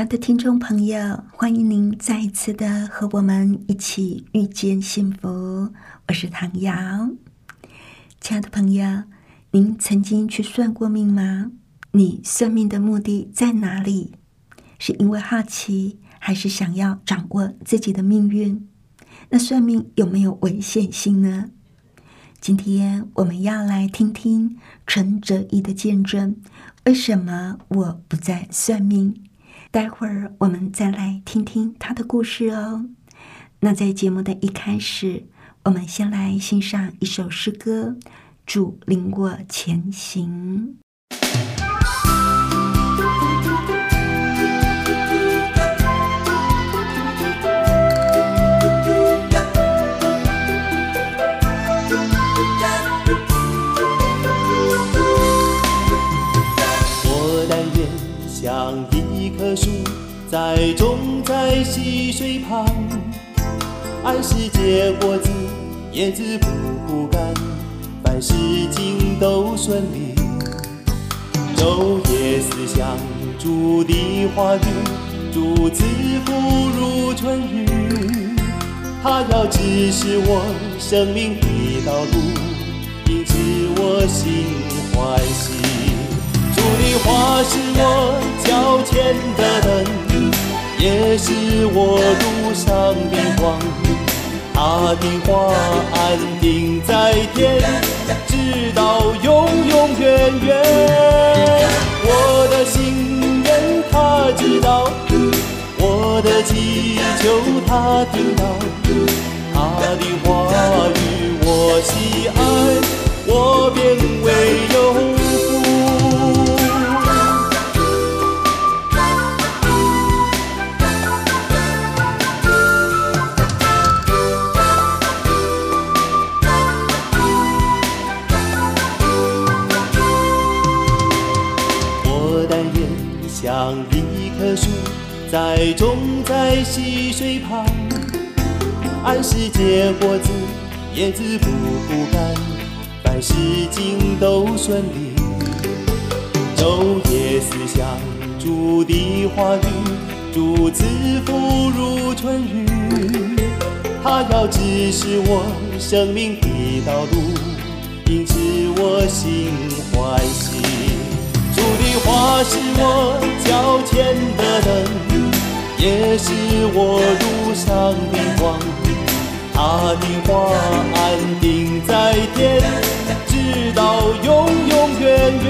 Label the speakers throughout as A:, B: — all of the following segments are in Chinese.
A: 亲爱的听众朋友，欢迎您再一次的和我们一起遇见幸福。我是唐瑶。亲爱的朋友，您曾经去算过命吗？你算命的目的在哪里？是因为好奇，还是想要掌握自己的命运？那算命有没有危险性呢？今天我们要来听听陈哲一的见证。为什么我不再算命？待会儿我们再来听听他的故事哦。那在节目的一开始，我们先来欣赏一首诗歌，《主领我前行》。
B: 栽种在溪水旁，按时结果子，叶子不枯干，凡事尽都顺利。昼夜思想主的话语，主赐福如春雨。他要指示我生命的道路，因此我心欢喜。主的话是我脚前的灯。也是我路上的光，他的话安定在天，直到永永远远。我的心愿他知道，我的祈求他听到，他的话语我喜爱，我便为有。栽种在溪水旁，按时结果子，叶子不枯干，凡事尽都顺利。昼夜思想主的话语，主赐福如春雨。他要指示我生命的道路，因此我心欢喜。主的话是我脚前的灯。也是我路上的光，他的话安定在天，直到永永远远。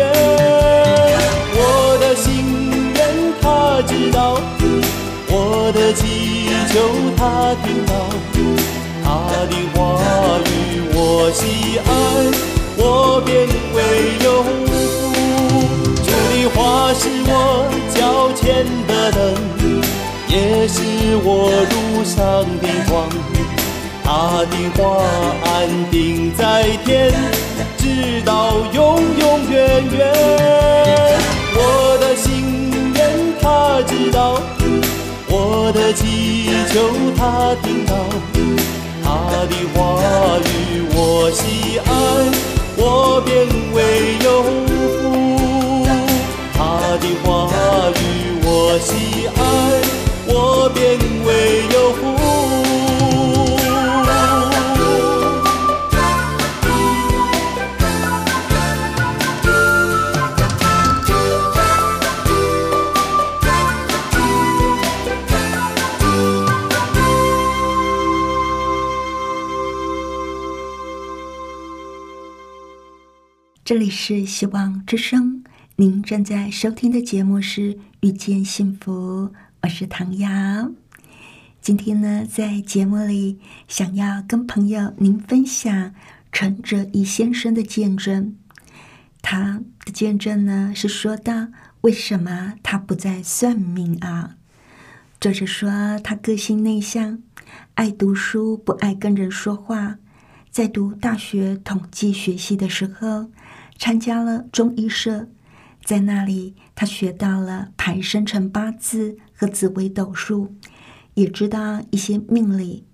B: 我的心愿他知道，我的祈求他听到，他的话语我喜爱，我便为有福。主的话是我脚前的灯。也是我路上的光，他的话安定在天，直到永永远远。我的心愿他知道，我的祈求他听到，他的话语我喜爱，我便为有福。他的话语我喜爱。我便为有福。
A: 这里是希望之声，您正在收听的节目是《遇见幸福》。我是唐瑶，今天呢，在节目里想要跟朋友您分享陈哲义先生的见证。他的见证呢，是说到为什么他不再算命啊？作者说他个性内向，爱读书，不爱跟人说话。在读大学统计学系的时候，参加了中医社，在那里他学到了排生辰八字和紫微斗数，也知道一些命理。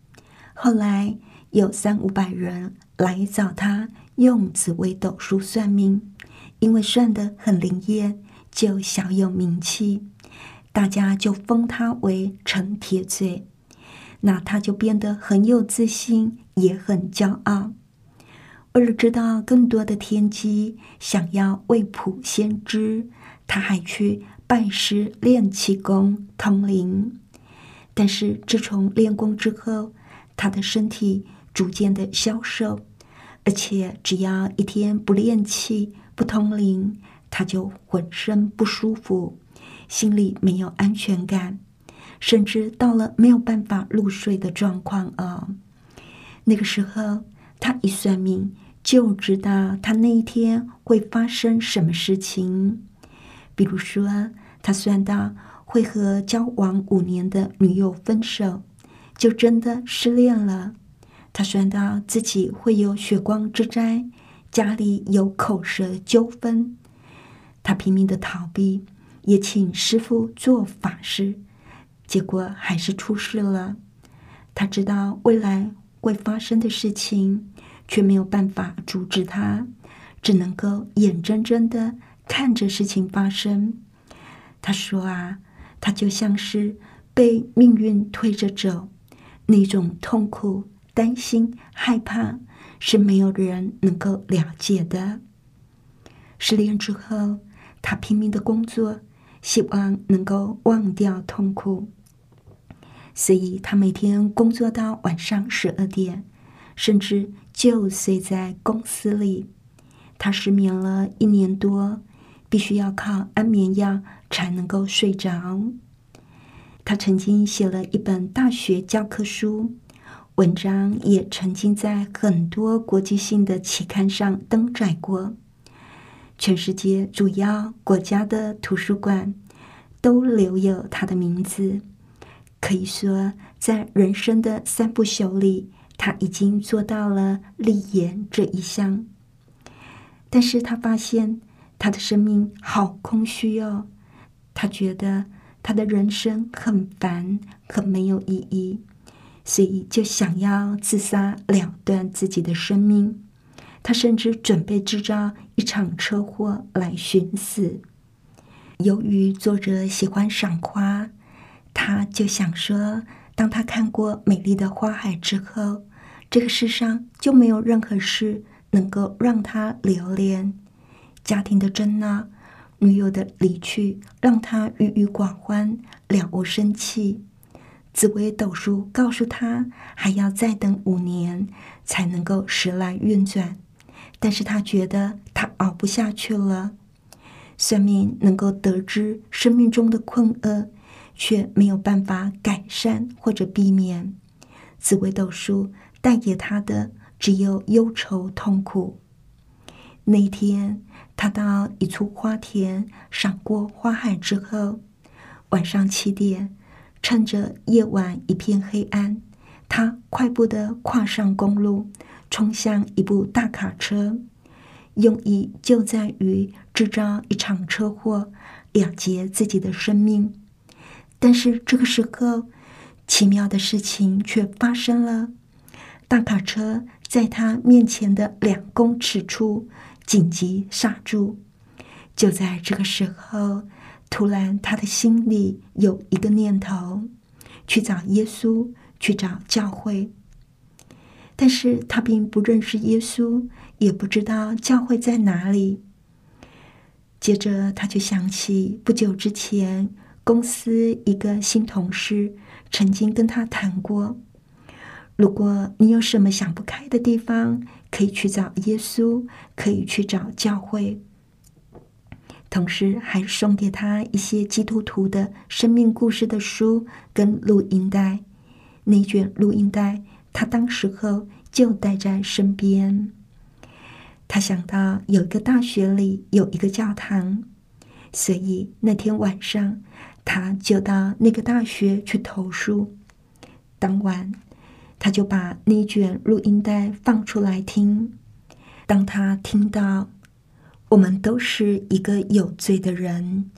A: 后来有三五百人来找他用紫微斗数算命，因为算得很灵验，就小有名气，大家就封他为陈铁嘴，那他就变得很有自信，也很骄傲。为了知道更多的天机，想要未卜先知，他还去拜师练气功通灵。但是自从练功之后，他的身体逐渐的消瘦，而且只要一天不练气、不通灵，他就浑身不舒服，心里没有安全感，甚至到了没有办法入睡的状况啊！那个时候，他一算命就知道他那一天会发生什么事情，比如说，他算到会和交往五年的女友分手。就真的失恋了。他算到自己会有血光之灾，家里有口舌纠纷。他拼命的逃避，也请师傅做法事，结果还是出事了。他知道未来会发生的事情，却没有办法阻止他，只能够眼睁睁的看着事情发生。他说：“啊，他就像是被命运推着走。”那种痛苦、担心、害怕，是没有人能够了解的。失恋之后，他拼命的工作，希望能够忘掉痛苦。所以他每天工作到晚上十二点，甚至就睡在公司里。他失眠了一年多，必须要靠安眠药才能够睡着。他曾经写了一本大学教科书，文章也曾经在很多国际性的期刊上登载过。全世界主要国家的图书馆都留有他的名字。可以说，在人生的三不朽里，他已经做到了立言这一项。但是他发现他的生命好空虚哦，他觉得。他的人生很烦，很没有意义，所以就想要自杀了断自己的生命。他甚至准备制造一场车祸来寻死。由于作者喜欢赏花，他就想说：当他看过美丽的花海之后，这个世上就没有任何事能够让他留恋。家庭的争闹。女友的离去让他郁郁寡欢，了无生气。紫薇斗数告诉他，还要再等五年才能够时来运转。但是他觉得他熬不下去了。算命能够得知生命中的困厄，却没有办法改善或者避免。紫微斗数带给他的只有忧愁痛苦。那天。他到一处花田赏过花海之后，晚上七点，趁着夜晚一片黑暗，他快步的跨上公路，冲向一部大卡车，用意就在于制造一场车祸，了结自己的生命。但是这个时候，奇妙的事情却发生了，大卡车在他面前的两公尺处。紧急刹住！就在这个时候，突然他的心里有一个念头：去找耶稣，去找教会。但是他并不认识耶稣，也不知道教会在哪里。接着他就想起不久之前公司一个新同事曾经跟他谈过：如果你有什么想不开的地方，可以去找耶稣，可以去找教会，同时还送给他一些基督徒的生命故事的书跟录音带。那卷录音带，他当时候就带在身边。他想到有一个大学里有一个教堂，所以那天晚上，他就到那个大学去投诉。当晚，他就把那卷录音带放出来听。当他听到“我们都是一个有罪的人，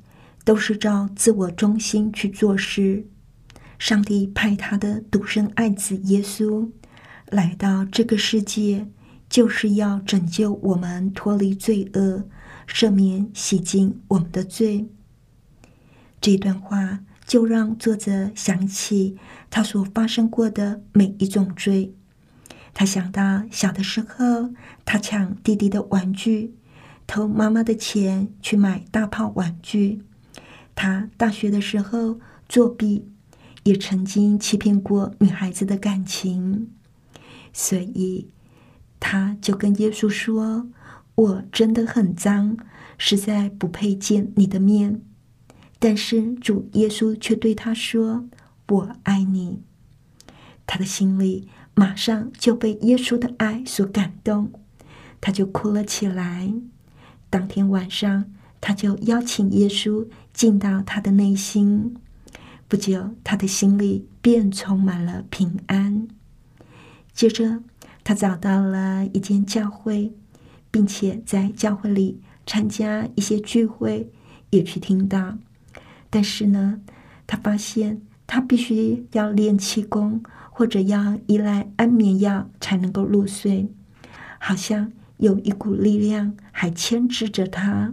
A: 都是照自我中心去做事”，上帝派他的独生爱子耶稣来到这个世界，就是要拯救我们脱离罪恶。赦免、洗净我们的罪。这段话就让作者想起他所发生过的每一种罪。他想到小的时候，他抢弟弟的玩具，偷妈妈的钱去买大炮玩具；他大学的时候作弊，也曾经欺骗过女孩子的感情。所以，他就跟耶稣说。我真的很脏，实在不配见你的面。但是主耶稣却对他说：“我爱你。”他的心里马上就被耶稣的爱所感动，他就哭了起来。当天晚上，他就邀请耶稣进到他的内心。不久，他的心里便充满了平安。接着，他找到了一间教会。并且在教会里参加一些聚会，也去听到。但是呢，他发现他必须要练气功，或者要依赖安眠药才能够入睡。好像有一股力量还牵制着他，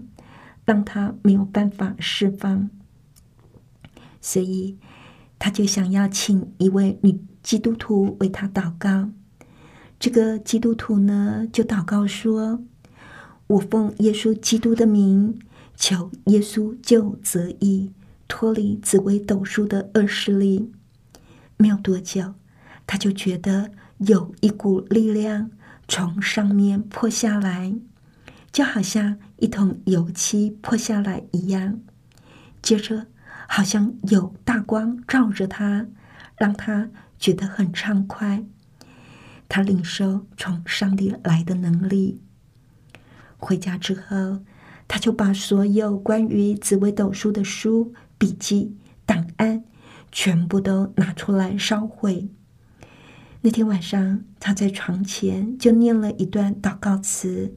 A: 让他没有办法释放。所以，他就想要请一位女基督徒为他祷告。这个基督徒呢，就祷告说：“我奉耶稣基督的名，求耶稣救泽义脱离紫薇斗数的恶势力。”没有多久，他就觉得有一股力量从上面泼下来，就好像一桶油漆泼下来一样。接着，好像有大光照着他，让他觉得很畅快。他领受从上帝来的能力。回家之后，他就把所有关于紫微斗数的书、笔记、档案全部都拿出来烧毁。那天晚上，他在床前就念了一段祷告词。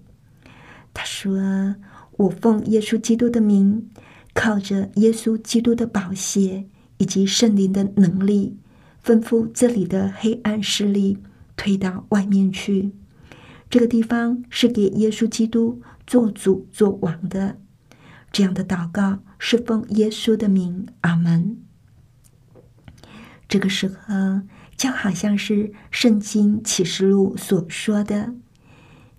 A: 他说：“我奉耶稣基督的名，靠着耶稣基督的宝血以及圣灵的能力，吩咐这里的黑暗势力。”推到外面去，这个地方是给耶稣基督做主做王的。这样的祷告是奉耶稣的名，阿门。这个时候就好像是圣经启示录所说的：“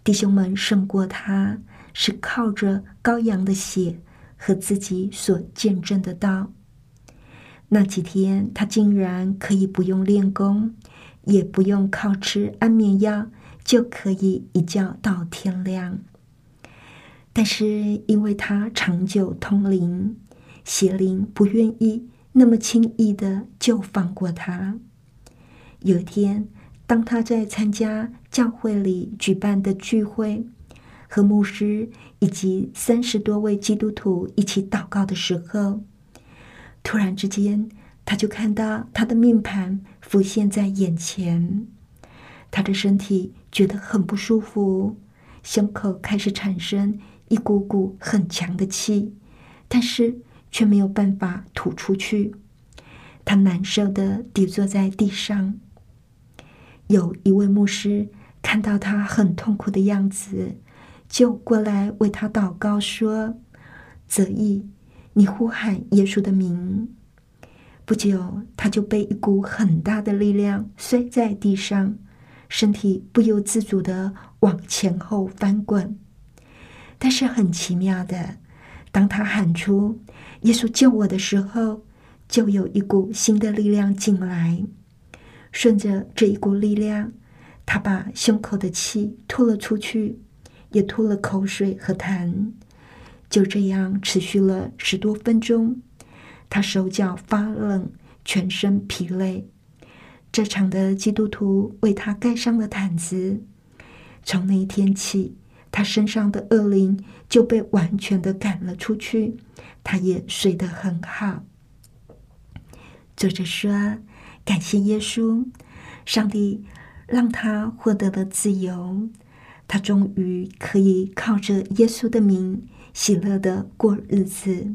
A: 弟兄们胜过他，是靠着羔羊的血和自己所见证的道。”那几天，他竟然可以不用练功。也不用靠吃安眠药就可以一觉到天亮，但是因为他长久通灵，邪灵不愿意那么轻易的就放过他。有一天，当他在参加教会里举办的聚会，和牧师以及三十多位基督徒一起祷告的时候，突然之间。他就看到他的命盘浮现在眼前，他的身体觉得很不舒服，胸口开始产生一股股很强的气，但是却没有办法吐出去。他难受的跌坐在地上。有一位牧师看到他很痛苦的样子，就过来为他祷告说：“泽义，你呼喊耶稣的名。”不久，他就被一股很大的力量摔在地上，身体不由自主的往前后翻滚。但是很奇妙的，当他喊出“耶稣救我”的时候，就有一股新的力量进来。顺着这一股力量，他把胸口的气吐了出去，也吐了口水和痰。就这样持续了十多分钟。他手脚发冷，全身疲累。这场的基督徒为他盖上了毯子。从那一天起，他身上的恶灵就被完全的赶了出去，他也睡得很好。作者说：“感谢耶稣，上帝让他获得了自由，他终于可以靠着耶稣的名喜乐的过日子。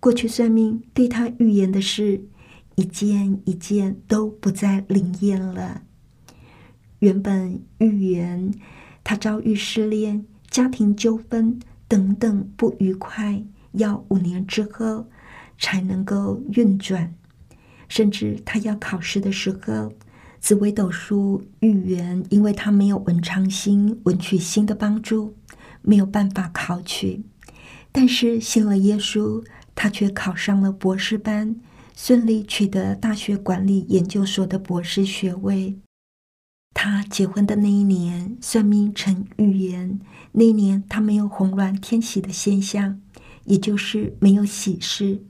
A: 过去算命对他预言的事，一件一件都不再灵验了。原本预言他遭遇失恋、家庭纠纷等等不愉快，要五年之后才能够运转。”甚至他要考试的时候，紫微斗数预言，因为他没有文昌星、文曲星的帮助，没有办法考取。但是信了耶稣，他却考上了博士班，顺利取得大学管理研究所的博士学位。他结婚的那一年，算命曾预言，那一年他没有红鸾天喜的现象，也就是没有喜事。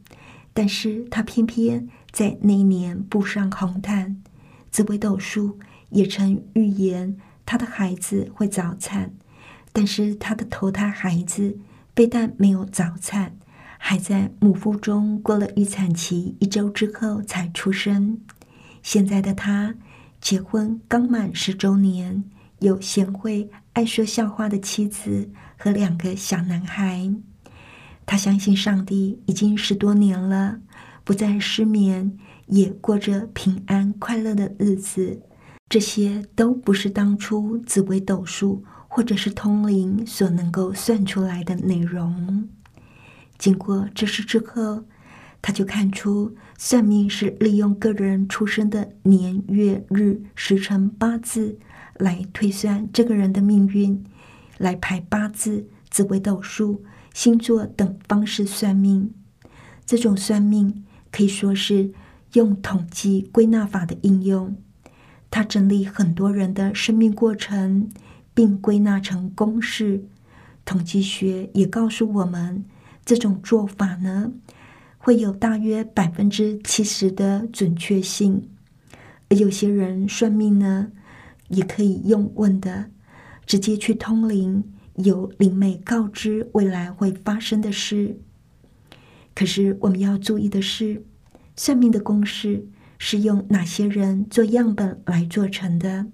A: 但是他偏偏。在那一年步上红毯，紫微斗数也曾预言他的孩子会早产，但是他的头胎孩子非但没有早产，还在母腹中过了预产期一周之后才出生。现在的他结婚刚满十周年，有贤惠爱说笑话的妻子和两个小男孩。他相信上帝已经十多年了。不再失眠，也过着平安快乐的日子。这些都不是当初紫微斗数或者是通灵所能够算出来的内容。经过这事之后，他就看出算命是利用个人出生的年月日时辰八字来推算这个人的命运，来排八字、紫微斗数、星座等方式算命。这种算命。可以说是用统计归纳法的应用，它整理很多人的生命过程，并归纳成公式。统计学也告诉我们，这种做法呢，会有大约百分之七十的准确性。而有些人算命呢，也可以用问的，直接去通灵，由灵媒告知未来会发生的事。可是我们要注意的是，算命的公式是用哪些人做样本来做成的？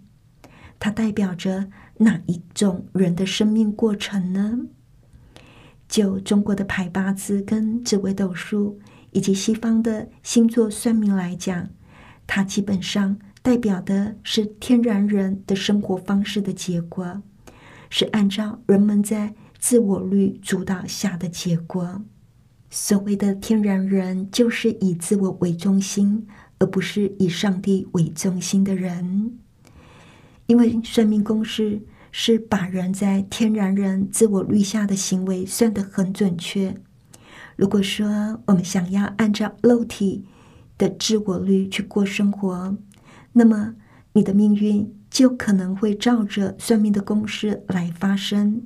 A: 它代表着哪一种人的生命过程呢？就中国的排八字跟紫微斗数，以及西方的星座算命来讲，它基本上代表的是天然人的生活方式的结果，是按照人们在自我律主导下的结果。所谓的天然人，就是以自我为中心，而不是以上帝为中心的人。因为算命公式是把人在天然人自我律下的行为算得很准确。如果说我们想要按照肉体的自我律去过生活，那么你的命运就可能会照着算命的公式来发生。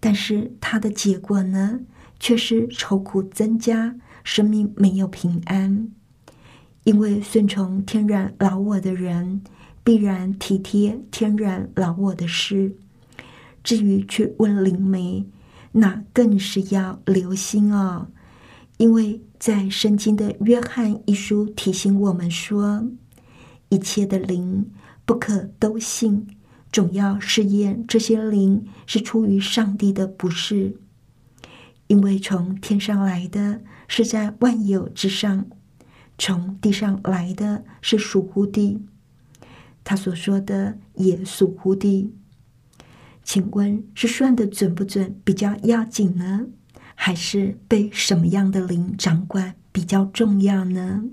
A: 但是它的结果呢？却是愁苦增加，生命没有平安。因为顺从天然老我的人，必然体贴天然老我的事。至于去问灵媒，那更是要留心哦。因为在圣经的约翰一书提醒我们说，一切的灵不可都信，总要试验这些灵是出于上帝的，不是。因为从天上来的是在万有之上，从地上来的是属乎地。他所说的也属乎地。请问是算的准不准比较要紧呢，还是被什么样的灵掌管比较重要呢？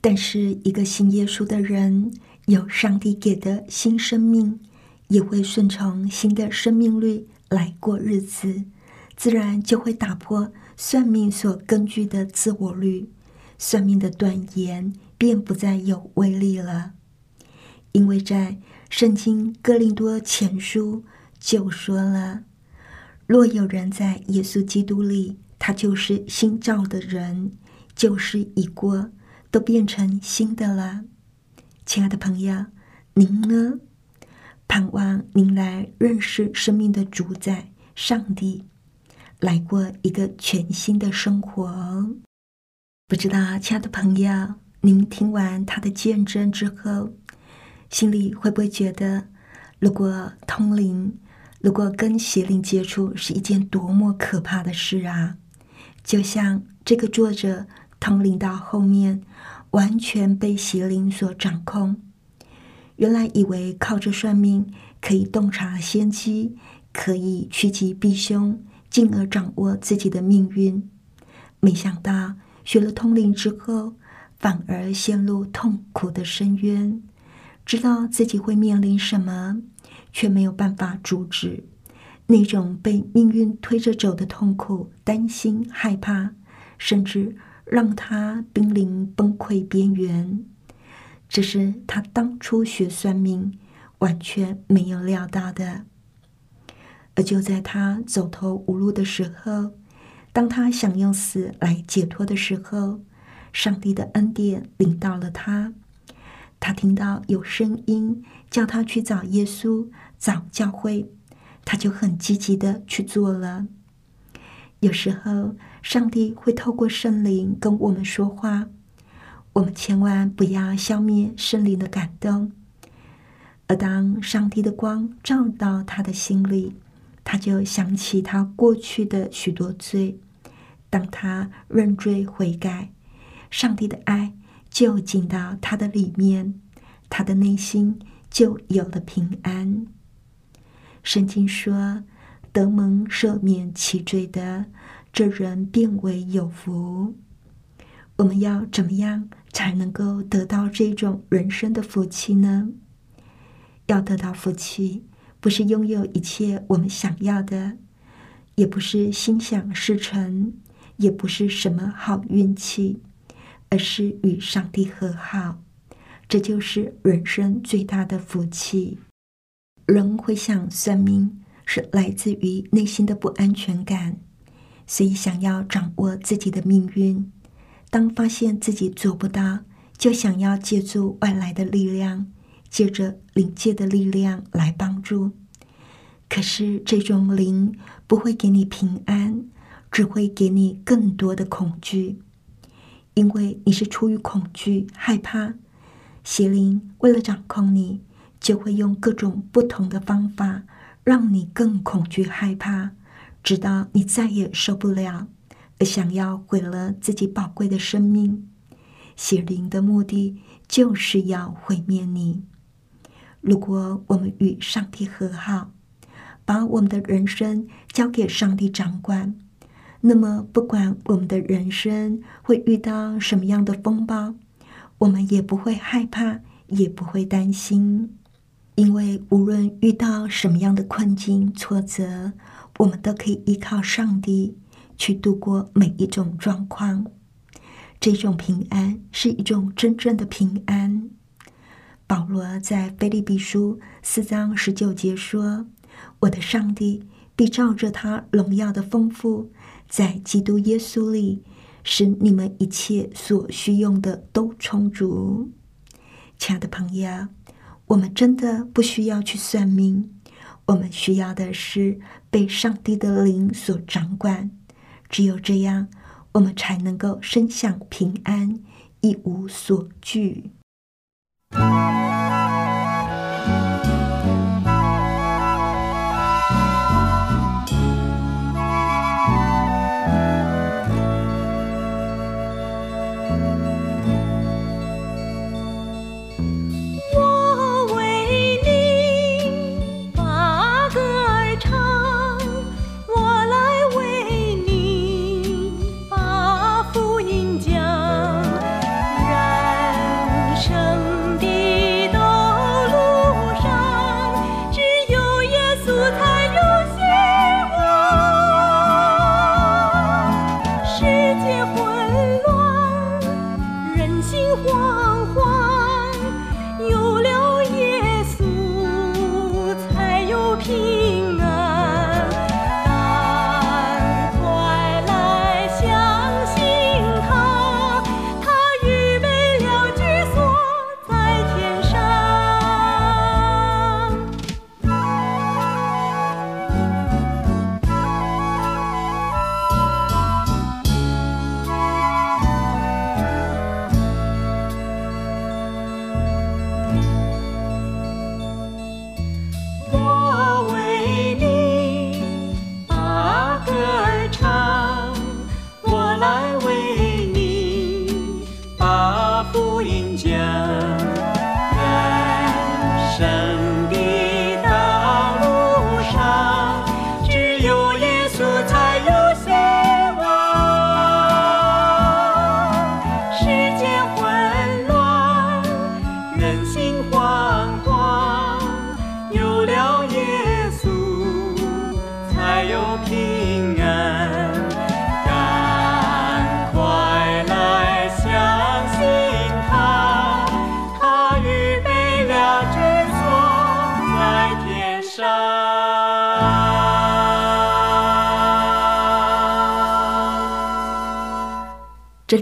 A: 但是一个信耶稣的人，有上帝给的新生命，也会顺从新的生命律来过日子。自然就会打破算命所根据的自我律，算命的断言便不再有威力了。因为在圣经哥林多前书就说了：“若有人在耶稣基督里，他就是新造的人，旧事已过，都变成新的了。”亲爱的朋友，您呢？盼望您来认识生命的主宰——上帝。来过一个全新的生活。不知道，亲爱的朋友，您听完他的见证之后，心里会不会觉得，如果通灵，如果跟邪灵接触，是一件多么可怕的事啊？就像这个作者通灵到后面，完全被邪灵所掌控。原来以为靠着算命可以洞察先机，可以趋吉避凶，进而掌握自己的命运，没想到。学了通灵之后，反而陷入痛苦的深渊，知道自己会面临什么，却没有办法阻止那种被命运推着走的痛苦，担心、害怕，甚至让他濒临崩溃边缘。这是他当初学算命完全没有料到的。而就在他走投无路的时候，当他想用死来解脱的时候，上帝的恩典领到了他。他听到有声音叫他去找耶稣、找教会，他就很积极的去做了。有时候，上帝会透过圣灵跟我们说话，我们千万不要消灭圣灵的感动。而当上帝的光照到他的心里，他就想起他过去的许多罪。当他认罪悔改，上帝的爱就进到他的里面，他的内心就有了平安。圣经说：“得蒙赦免其罪的，这人变为有福。”我们要怎么样才能够得到这种人生的福气呢？要得到福气，不是拥有一切我们想要的，也不是心想事成。也不是什么好运气，而是与上帝和好，这就是人生最大的福气。人会想算命，是来自于内心的不安全感，所以想要掌握自己的命运。当发现自己做不到，就想要借助外来的力量，借着灵界的力量来帮助。可是这种灵不会给你平安。只会给你更多的恐惧，因为你是出于恐惧、害怕。邪灵为了掌控你，就会用各种不同的方法，让你更恐惧、害怕，直到你再也受不了，而想要毁了自己宝贵的生命。邪灵的目的就是要毁灭你。如果我们与上帝和好，把我们的人生交给上帝掌管。那么，不管我们的人生会遇到什么样的风暴，我们也不会害怕，也不会担心，因为无论遇到什么样的困境、挫折，我们都可以依靠上帝去度过每一种状况。这种平安是一种真正的平安。保罗在腓立比书四章十九节说：“我的上帝必照着他荣耀的丰富。”在基督耶稣里，使你们一切所需用的都充足。亲爱的朋友，我们真的不需要去算命，我们需要的是被上帝的灵所掌管。只有这样，我们才能够身享平安，一无所惧。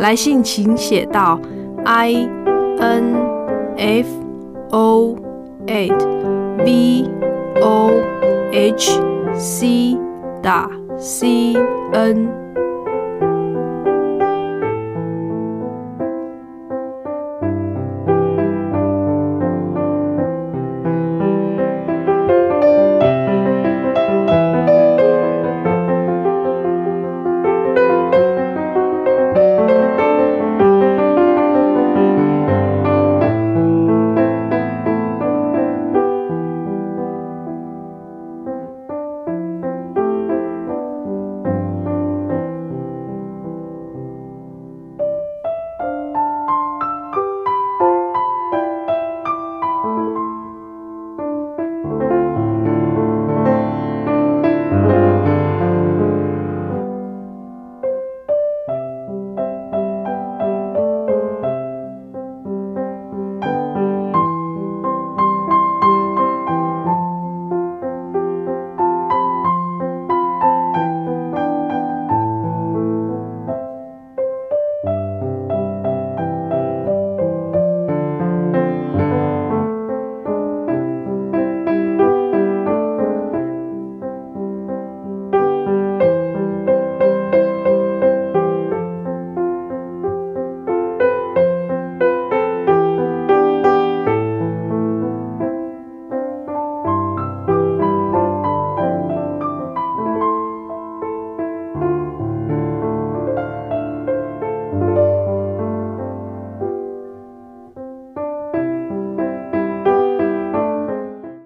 C: 来信请写到 i n f o eight v o h c 打 c n。